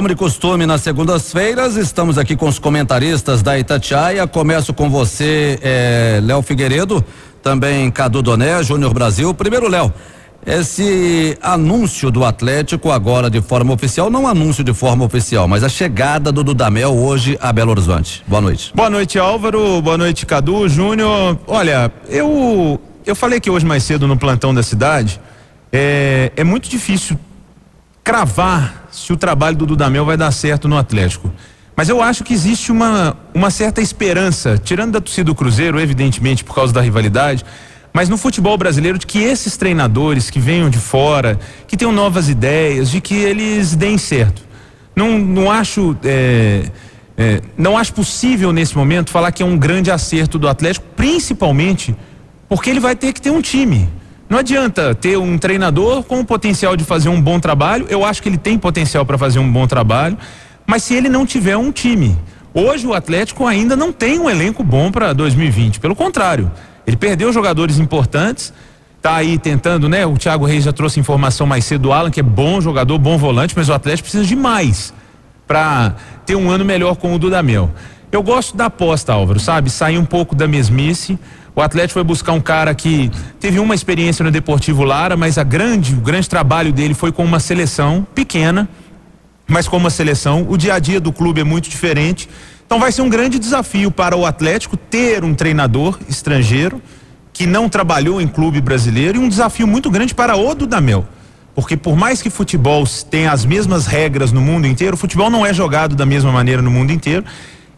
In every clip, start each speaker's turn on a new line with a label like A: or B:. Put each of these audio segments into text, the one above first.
A: Como de costume, nas segundas-feiras, estamos aqui com os comentaristas da Itatiaia. Começo com você, eh, Léo Figueiredo, também Cadu Doné, Júnior Brasil. Primeiro, Léo, esse anúncio do Atlético agora de forma oficial, não anúncio de forma oficial, mas a chegada do Dudamel hoje a Belo Horizonte. Boa noite.
B: Boa noite, Álvaro. Boa noite, Cadu, Júnior. Olha, eu eu falei que hoje mais cedo no plantão da cidade, é, é muito difícil cravar se o trabalho do Dudamel vai dar certo no Atlético. Mas eu acho que existe uma, uma certa esperança, tirando da torcida do Cruzeiro, evidentemente, por causa da rivalidade, mas no futebol brasileiro, de que esses treinadores que venham de fora, que tenham novas ideias, de que eles deem certo. Não, não acho. É, é, não acho possível nesse momento falar que é um grande acerto do Atlético, principalmente porque ele vai ter que ter um time. Não adianta ter um treinador com o potencial de fazer um bom trabalho. Eu acho que ele tem potencial para fazer um bom trabalho, mas se ele não tiver um time. Hoje o Atlético ainda não tem um elenco bom para 2020. Pelo contrário, ele perdeu jogadores importantes. Tá aí tentando, né? O Thiago Reis já trouxe informação mais cedo do Alan, que é bom jogador, bom volante, mas o Atlético precisa de mais para ter um ano melhor com o Dudamel. Eu gosto da aposta, Álvaro, sabe? Sair um pouco da mesmice. O Atlético foi buscar um cara que teve uma experiência no Deportivo Lara, mas a grande, o grande trabalho dele foi com uma seleção pequena, mas com uma seleção. O dia a dia do clube é muito diferente. Então vai ser um grande desafio para o Atlético ter um treinador estrangeiro que não trabalhou em clube brasileiro e um desafio muito grande para o Dudamel. Porque por mais que futebol tenha as mesmas regras no mundo inteiro, o futebol não é jogado da mesma maneira no mundo inteiro.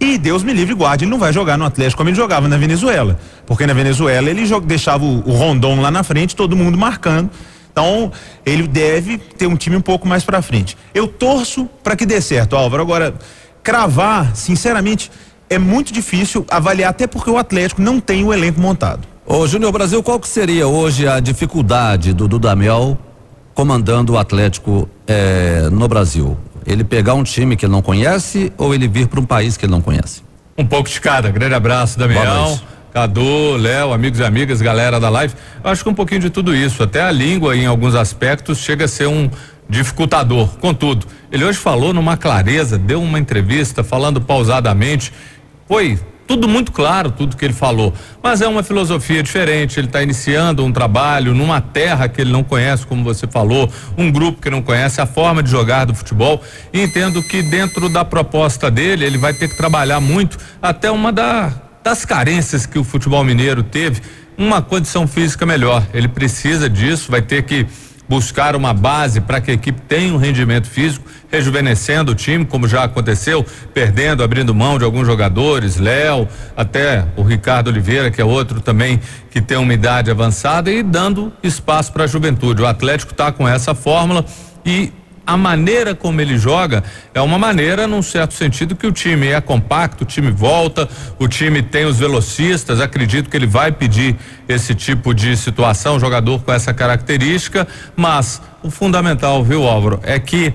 B: E Deus me livre guarde, ele não vai jogar no Atlético como ele jogava na Venezuela. Porque na Venezuela ele deixava o, o Rondon lá na frente, todo mundo marcando. Então, ele deve ter um time um pouco mais para frente. Eu torço para que dê certo, Álvaro. Agora, cravar, sinceramente, é muito difícil avaliar, até porque o Atlético não tem o elenco montado.
A: Ô, Júnior Brasil, qual que seria hoje a dificuldade do Dudamel comandando o Atlético eh, no Brasil? Ele pegar um time que ele não conhece ou ele vir para um país que ele não conhece?
C: Um pouco de cada. Grande abraço, Damião. Cadu, Léo, amigos e amigas, galera da live. Eu acho que um pouquinho de tudo isso. Até a língua, em alguns aspectos, chega a ser um dificultador. Contudo, ele hoje falou numa clareza, deu uma entrevista falando pausadamente. Foi tudo muito claro, tudo que ele falou. Mas é uma filosofia diferente. Ele está iniciando um trabalho numa terra que ele não conhece, como você falou, um grupo que não conhece a forma de jogar do futebol. E entendo que dentro da proposta dele, ele vai ter que trabalhar muito até uma da, das carências que o futebol mineiro teve, uma condição física melhor. Ele precisa disso, vai ter que buscar uma base para que a equipe tenha um rendimento físico, rejuvenescendo o time, como já aconteceu, perdendo, abrindo mão de alguns jogadores, Léo, até o Ricardo Oliveira, que é outro também que tem uma idade avançada e dando espaço para a juventude. O Atlético está com essa fórmula e a maneira como ele joga é uma maneira, num certo sentido, que o time é compacto, o time volta, o time tem os velocistas. Acredito que ele vai pedir esse tipo de situação, jogador com essa característica, mas o fundamental, viu, Álvaro, é que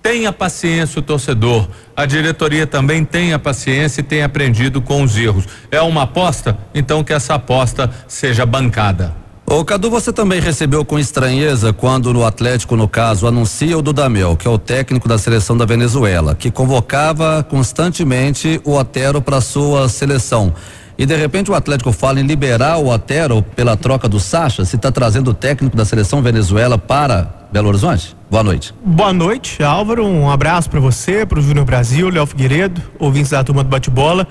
C: tenha paciência o torcedor. A diretoria também tenha paciência e tenha aprendido com os erros. É uma aposta? Então que essa aposta seja bancada.
A: Ô Cadu, você também recebeu com estranheza quando no Atlético, no caso, anuncia o Dudamel, que é o técnico da seleção da Venezuela, que convocava constantemente o Otero para sua seleção. E de repente o Atlético fala em liberar o Otero pela troca do Sacha, se está trazendo o técnico da seleção Venezuela para Belo Horizonte? Boa noite.
D: Boa noite, Álvaro. Um abraço para você, para o Júnior Brasil, Léo Figueiredo, ouvintes da turma do bate-bola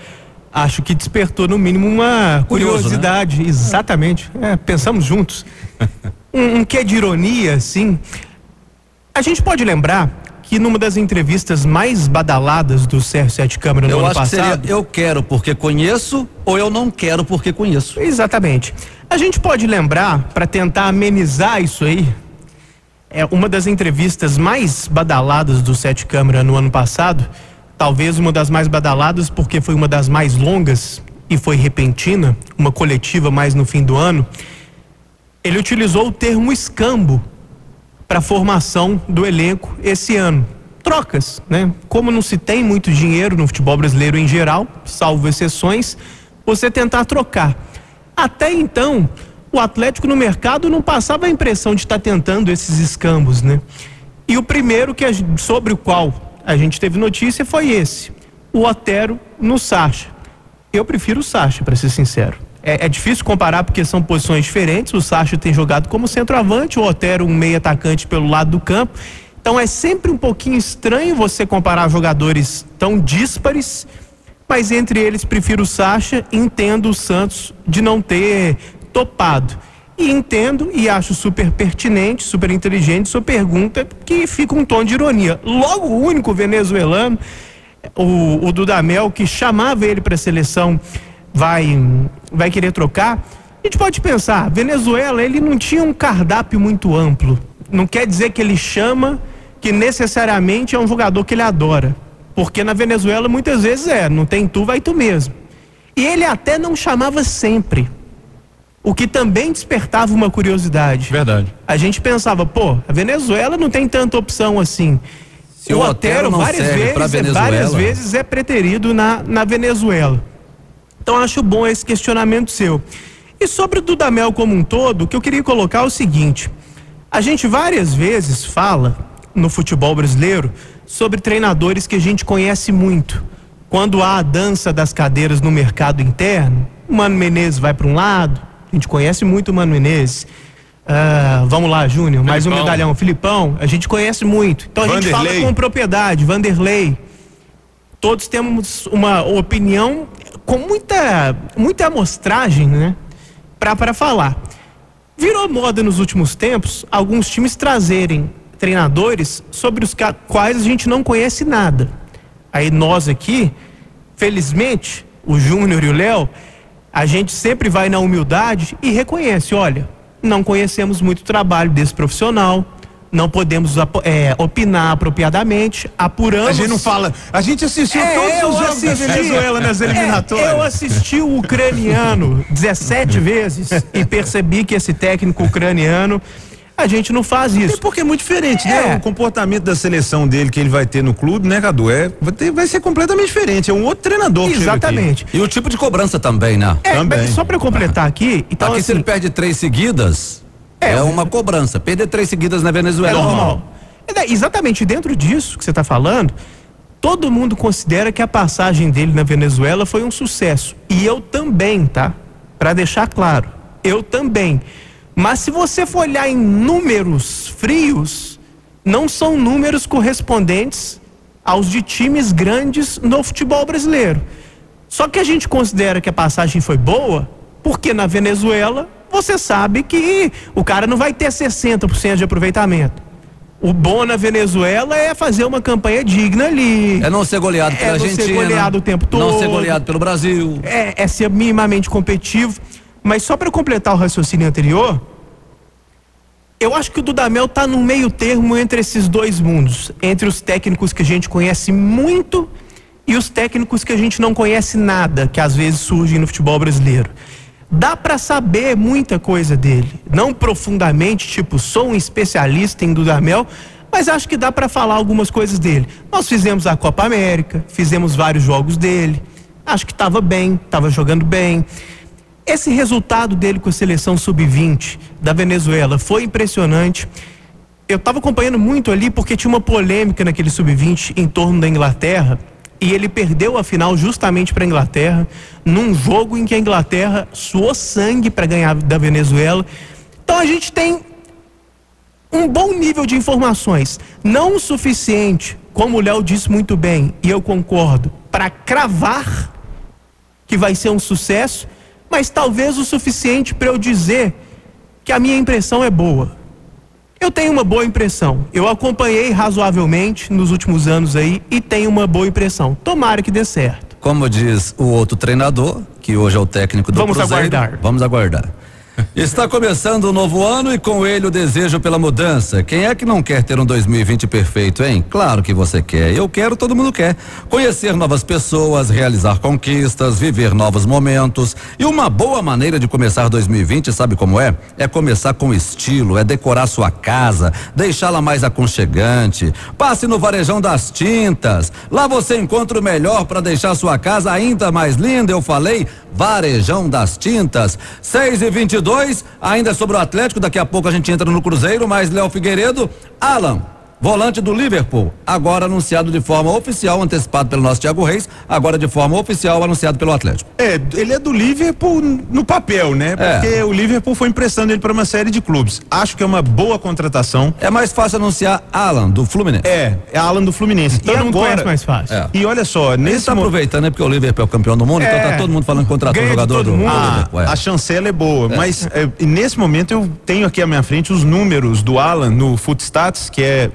D: acho que despertou no mínimo uma Curioso, curiosidade. Né? Exatamente. É, pensamos juntos. um, um quê de ironia, assim. A gente pode lembrar que numa das entrevistas mais badaladas do CR7 Câmara no
A: eu
D: ano
A: acho
D: passado.
A: Que seria, eu quero porque conheço ou eu não quero porque conheço.
D: Exatamente. A gente pode lembrar, para tentar amenizar isso aí, é uma das entrevistas mais badaladas do Sete Câmara no ano passado talvez uma das mais badaladas, porque foi uma das mais longas e foi repentina, uma coletiva mais no fim do ano. Ele utilizou o termo escambo para a formação do elenco esse ano. Trocas, né? Como não se tem muito dinheiro no futebol brasileiro em geral, salvo exceções, você tentar trocar. Até então, o Atlético no mercado não passava a impressão de estar tentando esses escambos, né? E o primeiro que sobre o qual a gente teve notícia foi esse: o Otero no Sacha. Eu prefiro o Sacha, para ser sincero. É, é, difícil comparar porque são posições diferentes. O Sacha tem jogado como centroavante, o Otero um meio atacante pelo lado do campo. Então é sempre um pouquinho estranho você comparar jogadores tão díspares, mas entre eles prefiro o Sacha, entendo o Santos de não ter topado. E entendo e acho super pertinente, super inteligente sua pergunta, que fica um tom de ironia. Logo, o único venezuelano, o, o Dudamel, que chamava ele para a seleção vai, vai querer trocar, a gente pode pensar, Venezuela, ele não tinha um cardápio muito amplo. Não quer dizer que ele chama que necessariamente é um jogador que ele adora. Porque na Venezuela muitas vezes é, não tem tu, vai tu mesmo. E ele até não chamava sempre. O que também despertava uma curiosidade.
C: Verdade.
D: A gente pensava, pô, a Venezuela não tem tanta opção assim. Se o, o Otero, várias vezes, várias vezes é preterido na, na Venezuela. Então acho bom esse questionamento seu. E sobre o Dudamel como um todo, o que eu queria colocar é o seguinte: a gente várias vezes fala no futebol brasileiro sobre treinadores que a gente conhece muito. Quando há a dança das cadeiras no mercado interno, o Mano Menezes vai para um lado, a gente conhece muito o Mano Menezes. Uh, vamos lá, Júnior, mais um medalhão. Filipão, a gente conhece muito. Então a gente fala com propriedade, Vanderlei. Todos temos uma opinião com muita, muita amostragem, né? Para falar. Virou moda nos últimos tempos alguns times trazerem treinadores sobre os quais a gente não conhece nada. Aí nós aqui, felizmente, o Júnior e o Léo, a gente sempre vai na humildade e reconhece, olha, não conhecemos muito o trabalho desse profissional, não podemos é, opinar apropriadamente, apuramos. A
B: gente não fala. A gente assistiu é, todos os jogos assisti, da Venezuela nas eliminatórias.
D: É, eu assisti o ucraniano 17 vezes e percebi que esse técnico ucraniano a gente não faz isso.
B: E porque é muito diferente, né? é. né? O comportamento da seleção dele que ele vai ter no clube, né, Cadu? É, vai, ter, vai ser completamente diferente. É um outro treinador.
D: Exatamente.
A: E o tipo de cobrança também, né?
D: É,
A: também.
D: Só para completar aqui.
A: Então, aqui assim, se ele perde três seguidas, é, é uma cobrança. Perder três seguidas na Venezuela é normal.
D: É, exatamente dentro disso que você está falando, todo mundo considera que a passagem dele na Venezuela foi um sucesso. E eu também, tá? Para deixar claro, eu também. Mas se você for olhar em números frios, não são números correspondentes aos de times grandes no futebol brasileiro. Só que a gente considera que a passagem foi boa, porque na Venezuela você sabe que o cara não vai ter 60% de aproveitamento. O bom na Venezuela é fazer uma campanha digna ali.
A: É não ser goleado pela é Argentina. É não ser
D: goleado o tempo todo.
A: Não ser goleado pelo Brasil.
D: É, é ser minimamente competitivo. Mas só para completar o raciocínio anterior, eu acho que o Dudamel está no meio termo entre esses dois mundos. Entre os técnicos que a gente conhece muito e os técnicos que a gente não conhece nada, que às vezes surgem no futebol brasileiro. Dá para saber muita coisa dele, não profundamente, tipo, sou um especialista em Dudamel, mas acho que dá para falar algumas coisas dele. Nós fizemos a Copa América, fizemos vários jogos dele, acho que estava bem, estava jogando bem. Esse resultado dele com a seleção sub-20 da Venezuela foi impressionante. Eu estava acompanhando muito ali porque tinha uma polêmica naquele sub-20 em torno da Inglaterra e ele perdeu a final justamente para a Inglaterra, num jogo em que a Inglaterra suou sangue para ganhar da Venezuela. Então a gente tem um bom nível de informações, não o suficiente, como o Léo disse muito bem, e eu concordo, para cravar que vai ser um sucesso, mas talvez o suficiente para eu dizer que a minha impressão é boa. Eu tenho uma boa impressão. Eu acompanhei razoavelmente nos últimos anos aí e tenho uma boa impressão. Tomara que dê certo.
A: Como diz o outro treinador, que hoje é o técnico do
D: vamos
A: Cruzeiro.
D: Aguardar.
A: Vamos aguardar. Está começando o um novo ano e com ele o desejo pela mudança. Quem é que não quer ter um 2020 perfeito, hein? Claro que você quer. Eu quero, todo mundo quer. Conhecer novas pessoas, realizar conquistas, viver novos momentos. E uma boa maneira de começar 2020, sabe como é? É começar com estilo, é decorar sua casa, deixá-la mais aconchegante. Passe no Varejão das Tintas. Lá você encontra o melhor para deixar sua casa ainda mais linda. Eu falei, Varejão das Tintas. 6 e 22 ainda sobre o Atlético, daqui a pouco a gente entra no Cruzeiro, mas Léo Figueiredo, Alan, volante do Liverpool, agora anunciado de forma oficial, antecipado pelo nosso Thiago Reis, agora de forma oficial anunciado pelo Atlético.
B: É, ele é do Liverpool no papel, né? É. Porque é. o Liverpool foi emprestando ele para uma série de clubes. Acho que é uma boa contratação.
A: É mais fácil anunciar Alan do Fluminense.
B: É, é Alan do Fluminense.
D: Todo e mundo agora, conhece mais fácil.
B: É. E olha só, nesse
A: ele tá aproveitando, né? Porque o Liverpool é o campeão do mundo, então tá é. todo mundo falando que contratou um jogador do mundo.
B: Ah, é. a chancela é boa, mas nesse momento eu tenho aqui à minha frente os números do Alan no Footstats, que é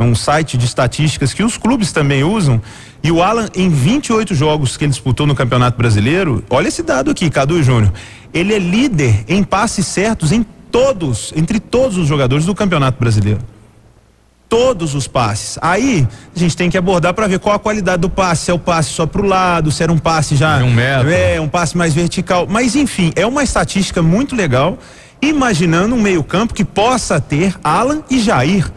B: é um site de estatísticas que os clubes também usam. E o Alan, em 28 jogos que ele disputou no Campeonato Brasileiro, olha esse dado aqui, Cadu Júnior. Ele é líder em passes certos em todos, entre todos os jogadores do Campeonato Brasileiro. Todos os passes. Aí a gente tem que abordar para ver qual a qualidade do passe. Se é o passe só para o lado, se era um passe já.
C: Um metro.
B: É, um passe mais vertical. Mas enfim, é uma estatística muito legal. Imaginando um meio-campo que possa ter Alan e Jair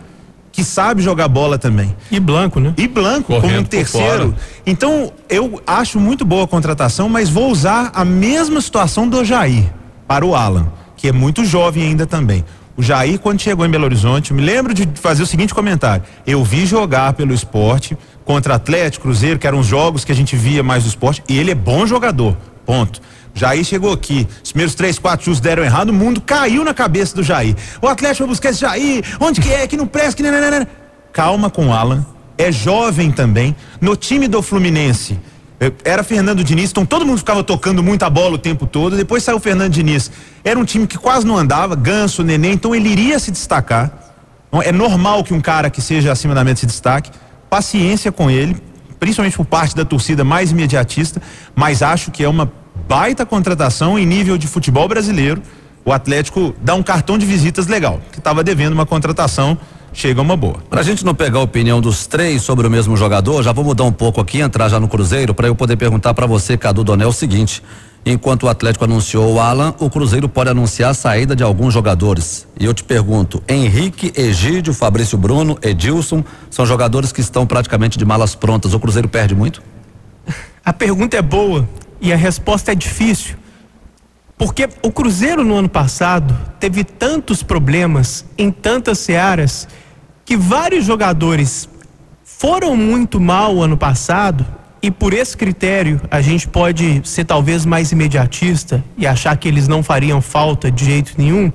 B: que sabe jogar bola também.
D: E Blanco, né?
B: E Blanco Correndo como um terceiro. Então, eu acho muito boa a contratação, mas vou usar a mesma situação do Jair para o Alan, que é muito jovem ainda também. O Jair, quando chegou em Belo Horizonte, me lembro de fazer o seguinte comentário: eu vi jogar pelo esporte contra Atlético, Cruzeiro, que eram os jogos que a gente via mais do esporte, e ele é bom jogador. Ponto. Jair chegou aqui, os primeiros três, quatro chutes deram errado, o mundo caiu na cabeça do Jair. O Atlético vai buscar esse Jair, onde que é, que não presta, que nananana. Calma com o Alan, é jovem também, no time do Fluminense. Eh, era Fernando Diniz, então todo mundo ficava tocando muita bola o tempo todo. Depois saiu Fernando Diniz. Era um time que quase não andava, ganso, neném, então ele iria se destacar. Então, é normal que um cara que seja acima da média se destaque. Paciência com ele, principalmente por parte da torcida mais imediatista, mas acho que é uma baita contratação em nível de futebol brasileiro. O Atlético dá um cartão de visitas legal, que estava devendo uma contratação, chega uma boa.
A: Pra gente não pegar a opinião dos três sobre o mesmo jogador, já vou mudar um pouco aqui, entrar já no Cruzeiro, para eu poder perguntar para você, Cadu Donel, o seguinte: enquanto o Atlético anunciou o Alan, o Cruzeiro pode anunciar a saída de alguns jogadores. E eu te pergunto: Henrique, Egídio, Fabrício Bruno, Edilson, são jogadores que estão praticamente de malas prontas. O Cruzeiro perde muito?
D: A pergunta é boa e a resposta é difícil. Porque o Cruzeiro no ano passado teve tantos problemas em tantas searas que vários jogadores foram muito mal ano passado e por esse critério a gente pode ser talvez mais imediatista e achar que eles não fariam falta de jeito nenhum.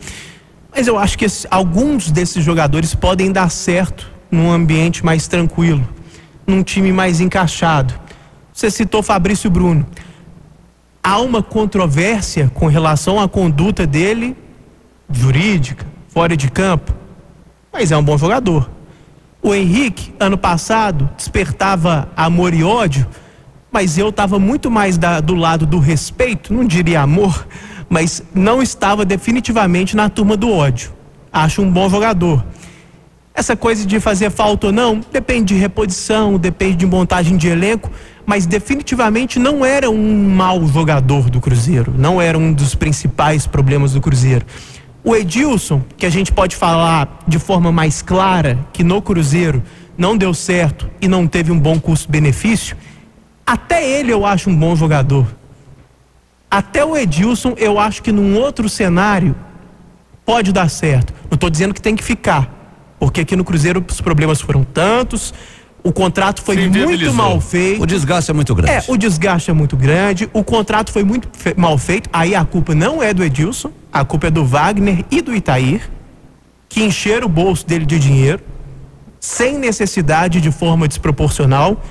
D: Mas eu acho que esse, alguns desses jogadores podem dar certo num ambiente mais tranquilo, num time mais encaixado. Você citou Fabrício Bruno há uma controvérsia com relação à conduta dele, jurídica, fora de campo, mas é um bom jogador. O Henrique, ano passado, despertava amor e ódio, mas eu estava muito mais da, do lado do respeito, não diria amor, mas não estava definitivamente na turma do ódio. Acho um bom jogador. Essa coisa de fazer falta ou não, depende de reposição, depende de montagem de elenco, mas definitivamente não era um mau jogador do Cruzeiro, não era um dos principais problemas do Cruzeiro. O Edilson, que a gente pode falar de forma mais clara que no Cruzeiro não deu certo e não teve um bom custo-benefício, até ele eu acho um bom jogador. Até o Edilson eu acho que num outro cenário pode dar certo. Não estou dizendo que tem que ficar, porque aqui no Cruzeiro os problemas foram tantos, o contrato foi muito mal feito.
A: O desgaste é muito grande.
D: É, o desgaste é muito grande. O contrato foi muito fe mal feito. Aí a culpa não é do Edilson, a culpa é do Wagner e do Itair, que encheram o bolso dele de dinheiro, sem necessidade de forma desproporcional.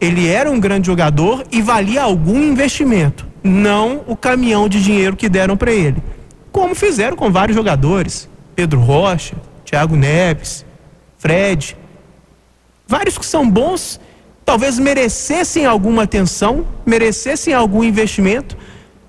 D: Ele era um grande jogador e valia algum investimento, não o caminhão de dinheiro que deram para ele. Como fizeram com vários jogadores: Pedro Rocha, Thiago Neves, Fred vários que são bons, talvez merecessem alguma atenção, merecessem algum investimento,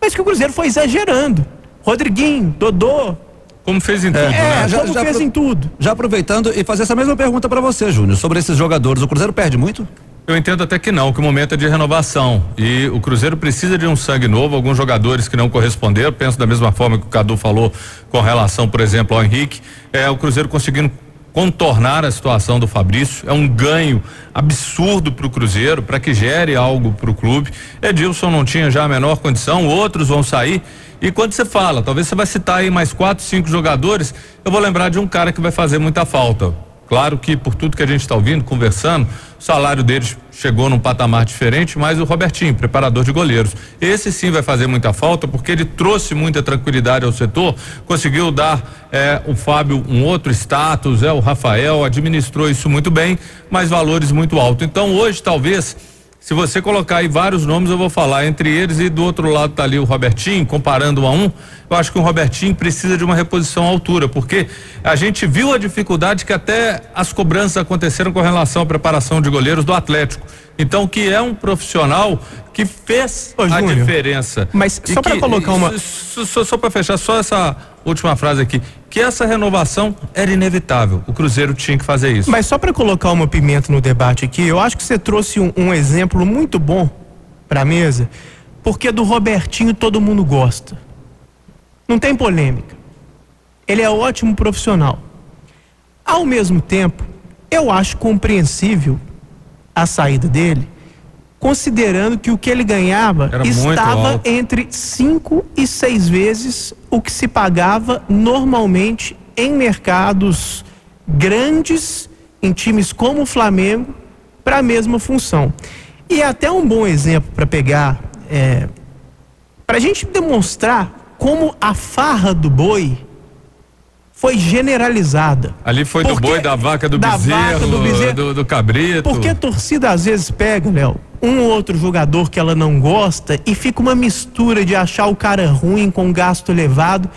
D: mas que o Cruzeiro foi exagerando. Rodriguinho, Dodô.
C: Como fez em tudo, é,
D: né? Já, como já fez em tudo.
A: Já aproveitando e fazer essa mesma pergunta para você, Júnior, sobre esses jogadores. O Cruzeiro perde muito?
C: Eu entendo até que não, que o momento é de renovação e o Cruzeiro precisa de um sangue novo, alguns jogadores que não corresponderam, penso da mesma forma que o Cadu falou com relação, por exemplo, ao Henrique, é o Cruzeiro conseguindo contornar a situação do Fabrício. É um ganho absurdo para o Cruzeiro, para que gere algo para o clube. Edilson não tinha já a menor condição, outros vão sair. E quando você fala, talvez você vai citar aí mais quatro, cinco jogadores, eu vou lembrar de um cara que vai fazer muita falta. Claro que por tudo que a gente está ouvindo, conversando, o salário deles chegou num patamar diferente, mas o Robertinho, preparador de goleiros, esse sim vai fazer muita falta porque ele trouxe muita tranquilidade ao setor, conseguiu dar é, o Fábio um outro status, é o Rafael administrou isso muito bem, mas valores muito altos. Então hoje talvez se você colocar aí vários nomes, eu vou falar entre eles e do outro lado tá ali o Robertinho, comparando um a um. Eu acho que o Robertinho precisa de uma reposição à altura, porque a gente viu a dificuldade que até as cobranças aconteceram com relação à preparação de goleiros do Atlético. Então, que é um profissional que fez Ô, a Júnior, diferença.
D: Mas só para colocar uma.
C: Só, só para fechar, só essa última frase aqui. Que essa renovação era inevitável. O Cruzeiro tinha que fazer isso.
D: Mas só para colocar uma pimenta no debate aqui, eu acho que você trouxe um, um exemplo muito bom para a mesa, porque do Robertinho todo mundo gosta. Não tem polêmica. Ele é ótimo profissional. Ao mesmo tempo, eu acho compreensível a saída dele, considerando que o que ele ganhava Era estava entre cinco e seis vezes o que se pagava normalmente em mercados grandes, em times como o Flamengo, para a mesma função. E é até um bom exemplo para pegar, é, para a gente demonstrar como a farra do boi foi generalizada.
C: Ali foi do boi, da vaca, do da bezerro, vaca, do, bezerro. Do, do cabrito.
D: Porque a torcida às vezes pega, Léo, um ou outro jogador que ela não gosta e fica uma mistura de achar o cara ruim com gasto elevado.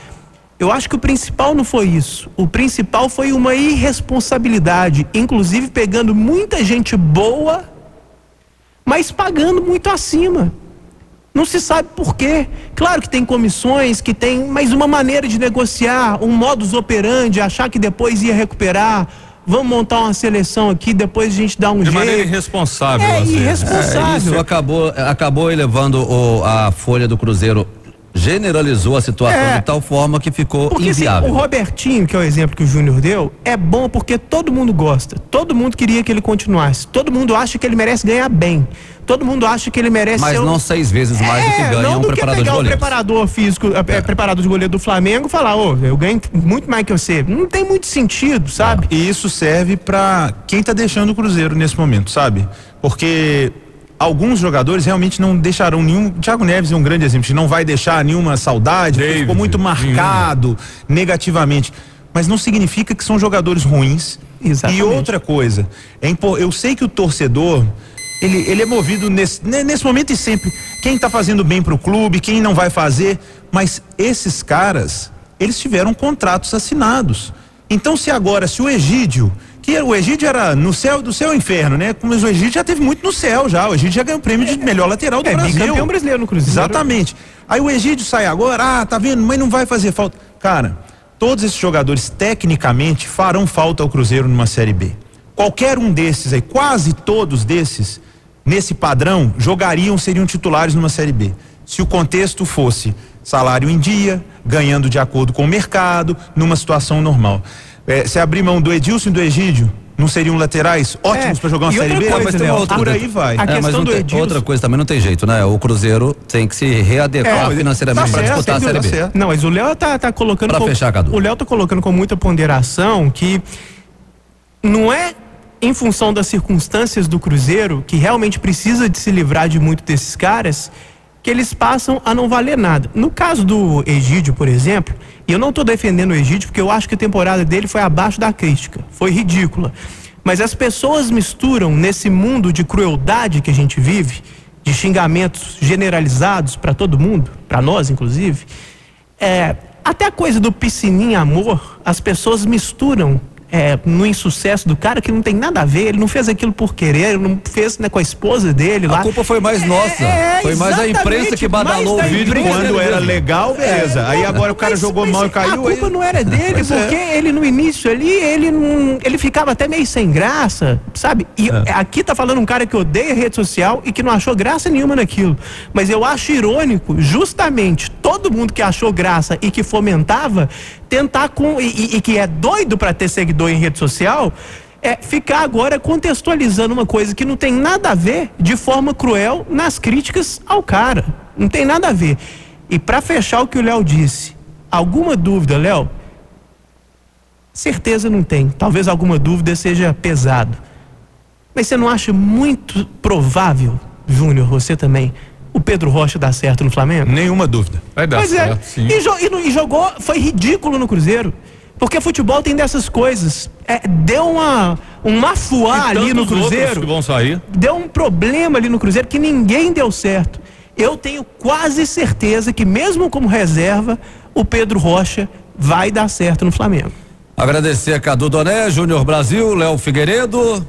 D: Eu acho que o principal não foi isso. O principal foi uma irresponsabilidade, inclusive pegando muita gente boa, mas pagando muito acima. Não se sabe por quê. Claro que tem comissões, que tem, mas uma maneira de negociar, um modus operandi, achar que depois ia recuperar. Vamos montar uma seleção aqui, depois a gente dá um
C: de
D: jeito.
C: De maneira irresponsável.
D: É, assim. irresponsável. É,
A: isso acabou, acabou elevando o, a folha do Cruzeiro generalizou a situação é, de tal forma que ficou porque, assim, inviável.
D: Assim, o Robertinho, que é o exemplo que o Júnior deu, é bom porque todo mundo gosta. Todo mundo queria que ele continuasse. Todo mundo acha que ele merece ganhar bem. Todo mundo acha que ele merece
A: Mas não seis vezes mais é, do que ganha não um do preparador que pegar de
D: o preparador físico, é. é. preparador de goleiro do Flamengo e falar, ô, oh, eu ganho muito mais que você. Não tem muito sentido, sabe?
B: E isso serve para quem tá deixando o Cruzeiro nesse momento, sabe? Porque alguns jogadores realmente não deixarão nenhum. Thiago Neves é um grande exemplo, não vai deixar nenhuma saudade, David, ficou muito marcado negativamente. Mas não significa que são jogadores ruins. Exatamente. E outra coisa, é eu sei que o torcedor ele, ele é movido nesse, nesse momento e sempre. Quem está fazendo bem para o clube, quem não vai fazer. Mas esses caras, eles tiveram contratos assinados. Então, se agora, se o Egídio, que o Egídio era no céu do céu inferno, né? Mas o Egídio já teve muito no céu já. O Egídio já ganhou o prêmio de melhor lateral do é, Brasil.
D: campeão brasileiro no Cruzeiro.
B: Exatamente. Aí o Egídio sai agora, ah, tá vendo? Mas não vai fazer falta. Cara, todos esses jogadores tecnicamente farão falta ao Cruzeiro numa Série B. Qualquer um desses aí, quase todos desses, nesse padrão, jogariam, seriam titulares numa Série B. Se o contexto fosse salário em dia, ganhando de acordo com o mercado, numa situação normal. É, se abrir mão do Edilson e do Egídio, não seriam laterais ótimos é, para jogar uma Série B?
A: Coisa, mas tem uma outra, por aí vai. A é, questão do Edilson... outra coisa também não tem jeito, né? O Cruzeiro tem que se readequar é, financeiramente tá para disputar a Série B. Tá
D: não, mas o Léo tá, tá colocando...
A: Para fechar, Cadu.
D: O Léo tá colocando com muita ponderação que não é em função das circunstâncias do Cruzeiro, que realmente precisa de se livrar de muito desses caras, que eles passam a não valer nada. No caso do Egídio, por exemplo, e eu não estou defendendo o Egídio porque eu acho que a temporada dele foi abaixo da crítica, foi ridícula. Mas as pessoas misturam nesse mundo de crueldade que a gente vive, de xingamentos generalizados para todo mundo, para nós inclusive, é, até a coisa do piscininha amor, as pessoas misturam é, no insucesso do cara que não tem nada a ver, ele não fez aquilo por querer, não fez né, com a esposa dele lá.
A: A culpa foi mais nossa. É, foi mais a imprensa que badalou o vídeo
B: quando era legal, beleza. É, aí agora o cara jogou mal e caiu.
D: A culpa
B: aí...
D: não era dele, é. porque ele no início ali, ele não, ele ficava até meio sem graça, sabe? E é. aqui tá falando um cara que odeia rede social e que não achou graça nenhuma naquilo. Mas eu acho irônico, justamente, todo mundo que achou graça e que fomentava, tentar com e, e que é doido para ter seguidor em rede social, é ficar agora contextualizando uma coisa que não tem nada a ver de forma cruel nas críticas ao cara. Não tem nada a ver. E para fechar o que o Léo disse, alguma dúvida, Léo? Certeza não tem. Talvez alguma dúvida seja pesado. Mas você não acha muito provável, Júnior, você também, o Pedro Rocha dar certo no Flamengo?
B: Nenhuma dúvida.
C: Vai dar
D: Pois é.
C: certo, sim.
D: E, jo- e no- e jogou, foi ridículo no Cruzeiro. Porque futebol tem dessas coisas. É, deu uma, um mafuá
C: E
D: ali no Cruzeiro.
C: que vão sair.
D: Deu um problema ali no Cruzeiro que ninguém deu certo. Eu tenho quase certeza que, mesmo como reserva, o Pedro Rocha vai dar certo no Flamengo.
A: Agradecer a Cadu Doné, Júnior Brasil, Léo Figueiredo.